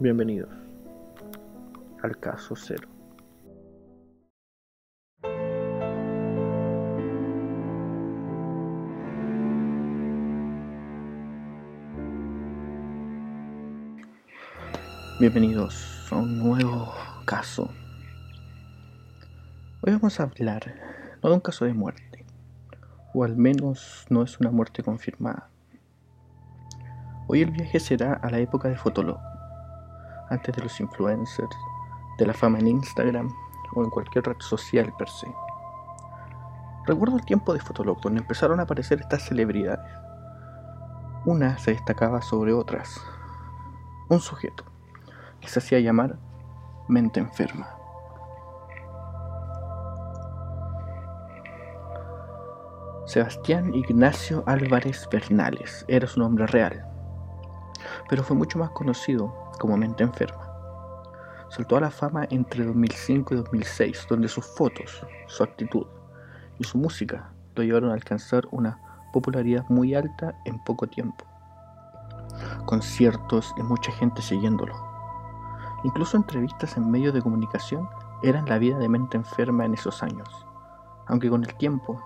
Bienvenidos al caso cero. Bienvenidos a un nuevo caso. Hoy vamos a hablar no de un caso de muerte, o al menos no es una muerte confirmada. Hoy el viaje será a la época de Fotolog, antes de los influencers, de la fama en Instagram o en cualquier red social per se. Recuerdo el tiempo de Fotolog donde empezaron a aparecer estas celebridades. Una se destacaba sobre otras. Un sujeto que se hacía llamar mente enferma. Sebastián Ignacio Álvarez Bernales era su nombre real, pero fue mucho más conocido como mente enferma. Saltó a la fama entre 2005 y 2006, donde sus fotos, su actitud y su música lo llevaron a alcanzar una popularidad muy alta en poco tiempo. Conciertos y mucha gente siguiéndolo. Incluso entrevistas en medios de comunicación eran la vida de mente enferma en esos años, aunque con el tiempo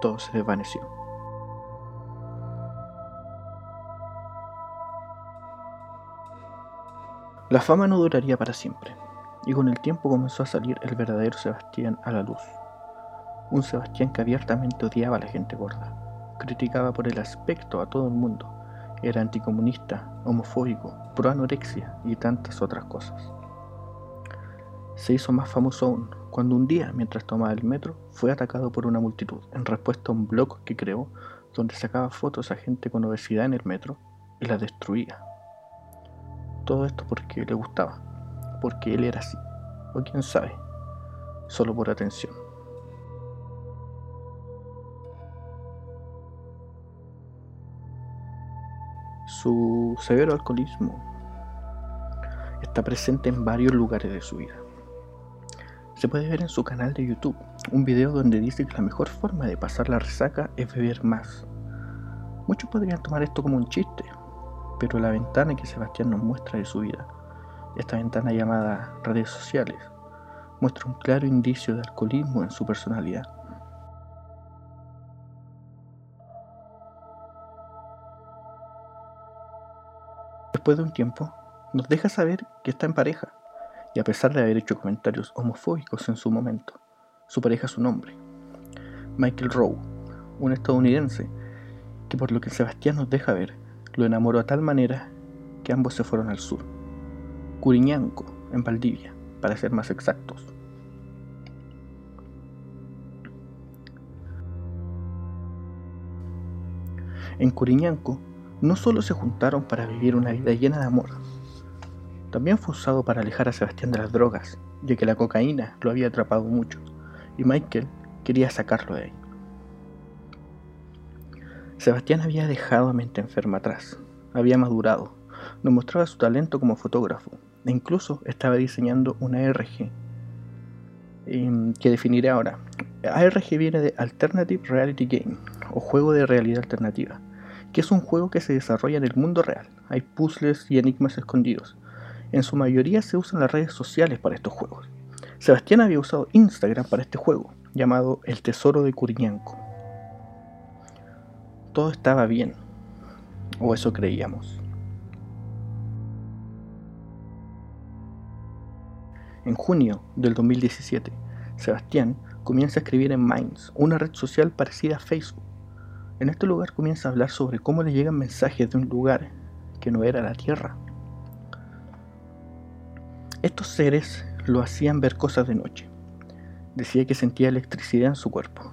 todo se desvaneció. La fama no duraría para siempre, y con el tiempo comenzó a salir el verdadero Sebastián a la luz. Un Sebastián que abiertamente odiaba a la gente gorda, criticaba por el aspecto a todo el mundo, era anticomunista, homofóbico, pro anorexia y tantas otras cosas. Se hizo más famoso aún cuando un día, mientras tomaba el metro, fue atacado por una multitud en respuesta a un blog que creó donde sacaba fotos a gente con obesidad en el metro y la destruía. Todo esto porque le gustaba, porque él era así, o quién sabe, solo por atención. Su severo alcoholismo está presente en varios lugares de su vida. Se puede ver en su canal de YouTube un video donde dice que la mejor forma de pasar la resaca es beber más. Muchos podrían tomar esto como un chiste, pero la ventana que Sebastián nos muestra de su vida, esta ventana llamada redes sociales, muestra un claro indicio de alcoholismo en su personalidad. Después de un tiempo, nos deja saber que está en pareja, y a pesar de haber hecho comentarios homofóbicos en su momento, su pareja es su nombre, Michael Rowe, un estadounidense que por lo que Sebastián nos deja ver, lo enamoró a tal manera que ambos se fueron al sur, Curiñanco, en Valdivia, para ser más exactos. En Curiñanco no solo se juntaron para vivir una vida llena de amor, también fue usado para alejar a Sebastián de las drogas, ya que la cocaína lo había atrapado mucho, y Michael quería sacarlo de ahí. Sebastián había dejado a mente enferma atrás, había madurado, nos mostraba su talento como fotógrafo e incluso estaba diseñando una ARG em, que definiré ahora. ARG viene de Alternative Reality Game o juego de realidad alternativa, que es un juego que se desarrolla en el mundo real. Hay puzzles y enigmas escondidos. En su mayoría se usan las redes sociales para estos juegos. Sebastián había usado Instagram para este juego, llamado El Tesoro de Curiñanco todo estaba bien, o eso creíamos. En junio del 2017, Sebastián comienza a escribir en Minds, una red social parecida a Facebook. En este lugar comienza a hablar sobre cómo le llegan mensajes de un lugar que no era la Tierra. Estos seres lo hacían ver cosas de noche. Decía que sentía electricidad en su cuerpo.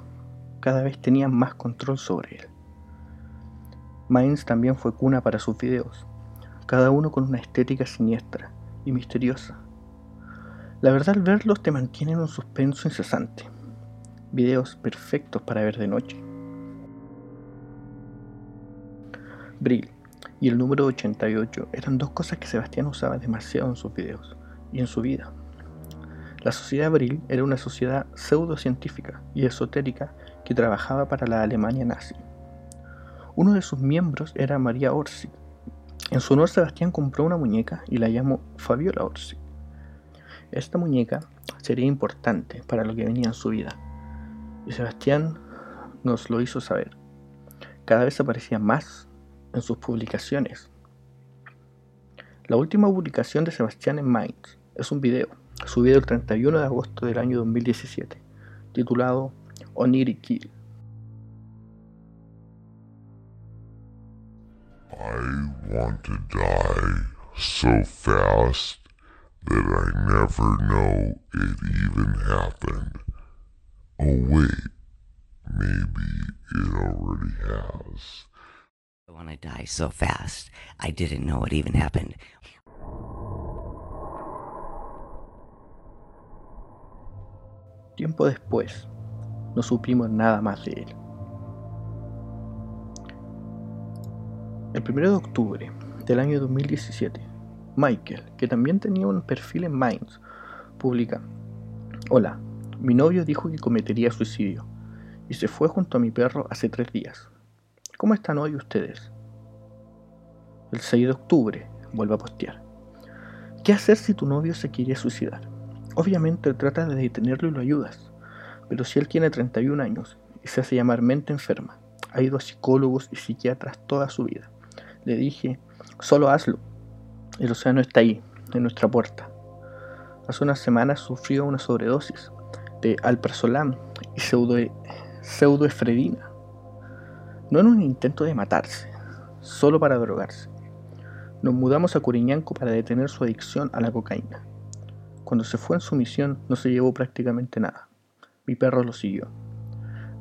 Cada vez tenía más control sobre él. Mainz también fue cuna para sus videos, cada uno con una estética siniestra y misteriosa. La verdad al verlos te mantiene en un suspenso incesante. Videos perfectos para ver de noche. Brill y el número 88 eran dos cosas que Sebastián usaba demasiado en sus videos y en su vida. La sociedad Brill era una sociedad pseudocientífica y esotérica que trabajaba para la Alemania nazi. Uno de sus miembros era María Orsi, En su honor, Sebastián compró una muñeca y la llamó Fabiola Orsi. Esta muñeca sería importante para lo que venía en su vida, y Sebastián nos lo hizo saber. Cada vez aparecía más en sus publicaciones. La última publicación de Sebastián en Minds es un video, subido el 31 de agosto del año 2017, titulado Oniri Kill. I want to die so fast that I never know it even happened. Oh wait, maybe it already has. I want to die so fast I didn't know it even happened. Tiempo después, no supimos nada más de él. El 1 de octubre del año 2017, Michael, que también tenía un perfil en Minds, publica, Hola, mi novio dijo que cometería suicidio y se fue junto a mi perro hace tres días. ¿Cómo están hoy ustedes? El 6 de octubre, vuelve a postear. ¿Qué hacer si tu novio se quiere suicidar? Obviamente trata de detenerlo y lo ayudas, pero si él tiene 31 años y se hace llamar mente enferma, ha ido a psicólogos y psiquiatras toda su vida. Le dije, solo hazlo. El océano está ahí, en nuestra puerta. Hace unas semanas sufrió una sobredosis de alprazolam y pseudo, pseudoefredina. No en un intento de matarse, solo para drogarse. Nos mudamos a Curiñanco para detener su adicción a la cocaína. Cuando se fue en su misión no se llevó prácticamente nada. Mi perro lo siguió.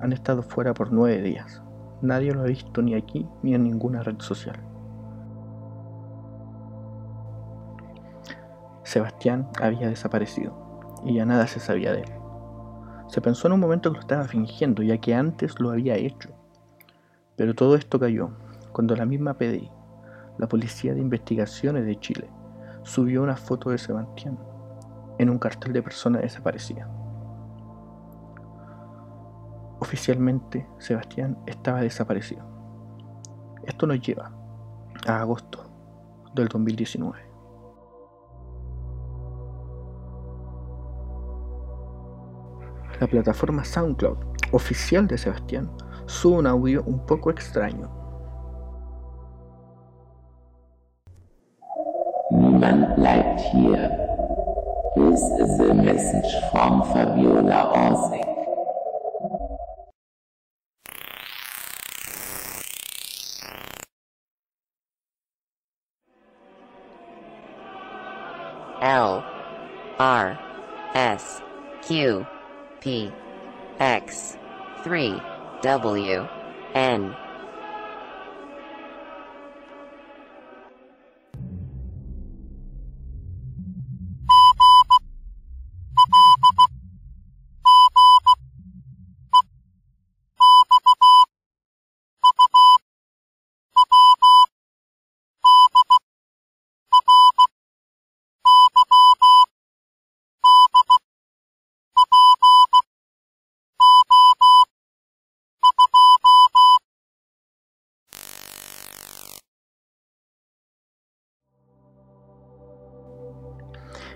Han estado fuera por nueve días. Nadie lo ha visto ni aquí ni en ninguna red social. Sebastián había desaparecido y ya nada se sabía de él. Se pensó en un momento que lo estaba fingiendo, ya que antes lo había hecho. Pero todo esto cayó cuando la misma PDI, la Policía de Investigaciones de Chile, subió una foto de Sebastián en un cartel de persona desaparecida. Oficialmente, Sebastián estaba desaparecido. Esto nos lleva a agosto del 2019. La plataforma SoundCloud oficial de Sebastián sube un audio un poco extraño. Niemand bleibt hier. This is a message from Fabiola Orsing. L R S Q P X 3 W N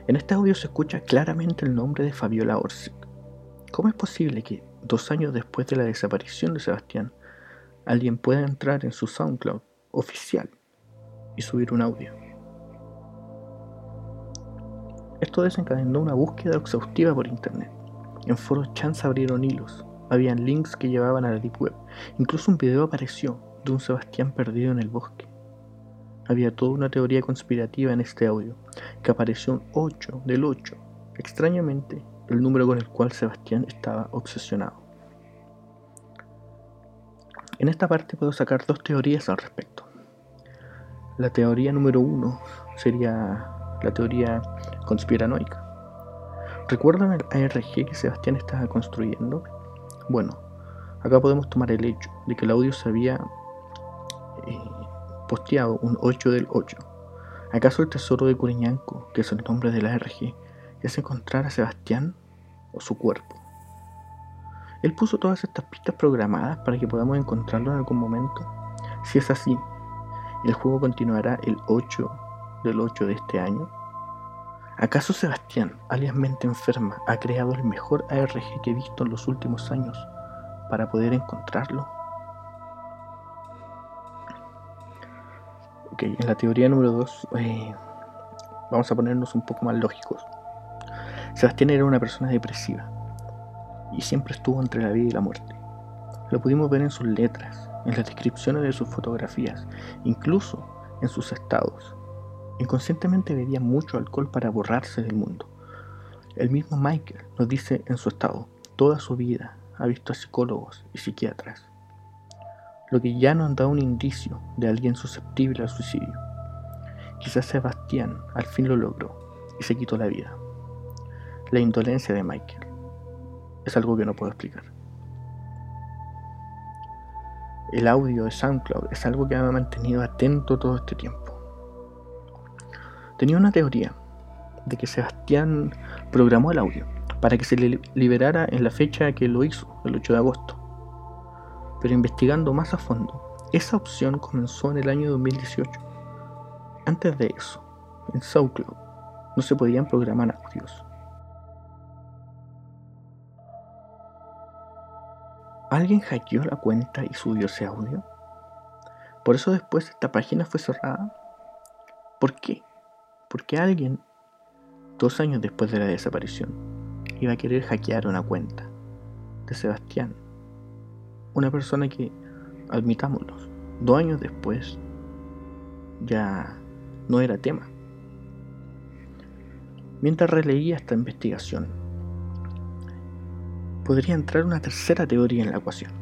En este audio se escucha claramente el nombre de Fabiola Orsic. ¿Cómo es posible que, dos años después de la desaparición de Sebastián, alguien pueda entrar en su SoundCloud oficial y subir un audio? Esto desencadenó una búsqueda exhaustiva por internet. En foros chance abrieron hilos, habían links que llevaban a la Deep Web, incluso un video apareció de un Sebastián perdido en el bosque. Había toda una teoría conspirativa en este audio, que apareció un 8 del 8, extrañamente el número con el cual Sebastián estaba obsesionado. En esta parte puedo sacar dos teorías al respecto. La teoría número uno sería la teoría conspiranoica. ¿Recuerdan el ARG que Sebastián estaba construyendo? Bueno, acá podemos tomar el hecho de que el audio se había eh, posteado un 8 del 8. ¿Acaso el tesoro de Curiñanco, que es el nombre de la RG, es encontrar a Sebastián o su cuerpo? Él puso todas estas pistas programadas para que podamos encontrarlo en algún momento. Si es así, ¿El juego continuará el 8 del 8 de este año? ¿Acaso Sebastián, alias Mente Enferma, ha creado el mejor ARG que he visto en los últimos años para poder encontrarlo? Ok, en la teoría número 2 eh, vamos a ponernos un poco más lógicos. Sebastián era una persona depresiva y siempre estuvo entre la vida y la muerte. Lo pudimos ver en sus letras, en las descripciones de sus fotografías, incluso en sus estados. Inconscientemente bebía mucho alcohol para borrarse del mundo. El mismo Michael nos dice en su estado, toda su vida ha visto a psicólogos y psiquiatras, lo que ya nos da un indicio de alguien susceptible al suicidio. Quizás Sebastián al fin lo logró y se quitó la vida. La indolencia de Michael es algo que no puedo explicar. El audio de SoundCloud es algo que me ha mantenido atento todo este tiempo. Tenía una teoría de que Sebastián programó el audio para que se le liberara en la fecha que lo hizo, el 8 de agosto. Pero investigando más a fondo, esa opción comenzó en el año 2018. Antes de eso, en SoundCloud no se podían programar audios. ¿Alguien hackeó la cuenta y subió ese audio? Por eso después esta página fue cerrada. ¿Por qué? Porque alguien, dos años después de la desaparición, iba a querer hackear una cuenta de Sebastián. Una persona que, admitámoslo, dos años después ya no era tema. Mientras releía esta investigación, podría entrar una tercera teoría en la ecuación.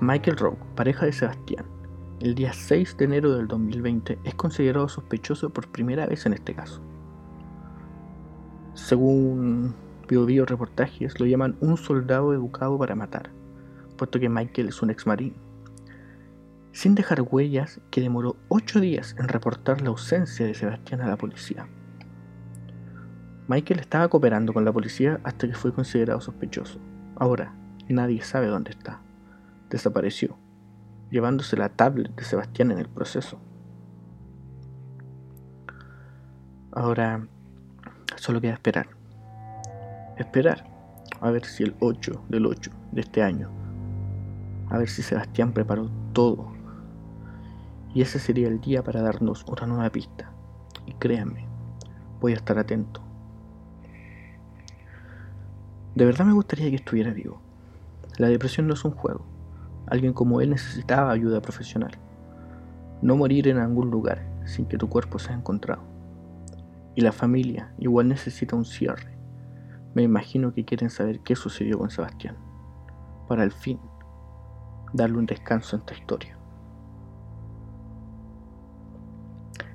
Michael Rowe, pareja de Sebastián, el día 6 de enero del 2020 es considerado sospechoso por primera vez en este caso. Según Bio reportajes, lo llaman un soldado educado para matar, puesto que Michael es un ex marín. Sin dejar huellas, que demoró 8 días en reportar la ausencia de Sebastián a la policía. Michael estaba cooperando con la policía hasta que fue considerado sospechoso. Ahora, nadie sabe dónde está. Desapareció, llevándose la tablet de Sebastián en el proceso. Ahora, solo queda esperar. Esperar a ver si el 8 del 8 de este año, a ver si Sebastián preparó todo. Y ese sería el día para darnos una nueva pista. Y créanme, voy a estar atento. De verdad me gustaría que estuviera vivo. La depresión no es un juego. Alguien como él necesitaba ayuda profesional. No morir en algún lugar sin que tu cuerpo sea encontrado. Y la familia igual necesita un cierre. Me imagino que quieren saber qué sucedió con Sebastián. Para al fin darle un descanso en esta historia.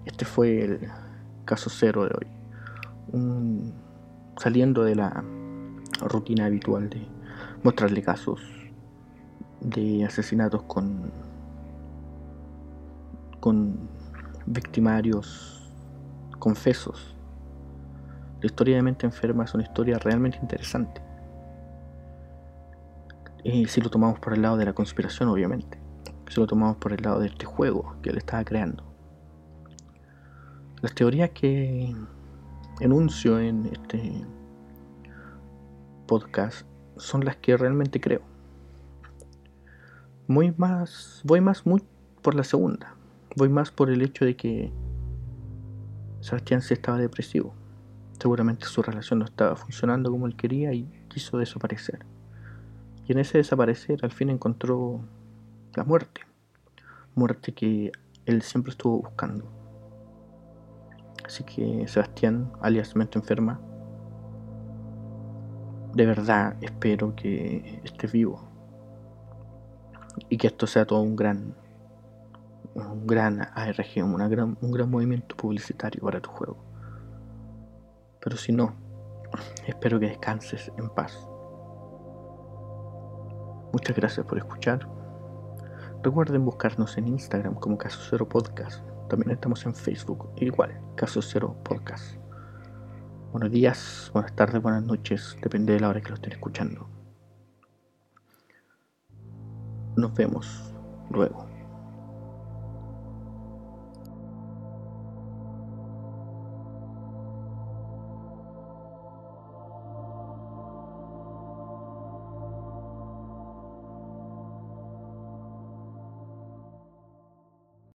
Este fue el caso cero de hoy. saliendo de la rutina habitual de mostrarle casos de asesinatos con con victimarios confesos. La historia de mente enferma es una historia realmente interesante. Y si lo tomamos por el lado de la conspiración, obviamente. Si lo tomamos por el lado de este juego que él estaba creando. Las teorías que enuncio en este podcast son las que realmente creo. Muy más, voy más por la segunda. Voy más por el hecho de que Sebastián se estaba depresivo. Seguramente su relación no estaba funcionando como él quería y quiso desaparecer. Y en ese desaparecer al fin encontró la muerte. Muerte que él siempre estuvo buscando. Así que Sebastián, alias Mente Enferma, de verdad espero que esté vivo y que esto sea todo un gran un gran ARG, una gran, un gran movimiento publicitario para tu juego. Pero si no, espero que descanses en paz. Muchas gracias por escuchar. Recuerden buscarnos en Instagram como Caso Cero Podcast. También estamos en Facebook, igual, Caso Cero Podcast. Buenos días, buenas tardes, buenas noches, depende de la hora que lo estén escuchando. Nos vemos luego.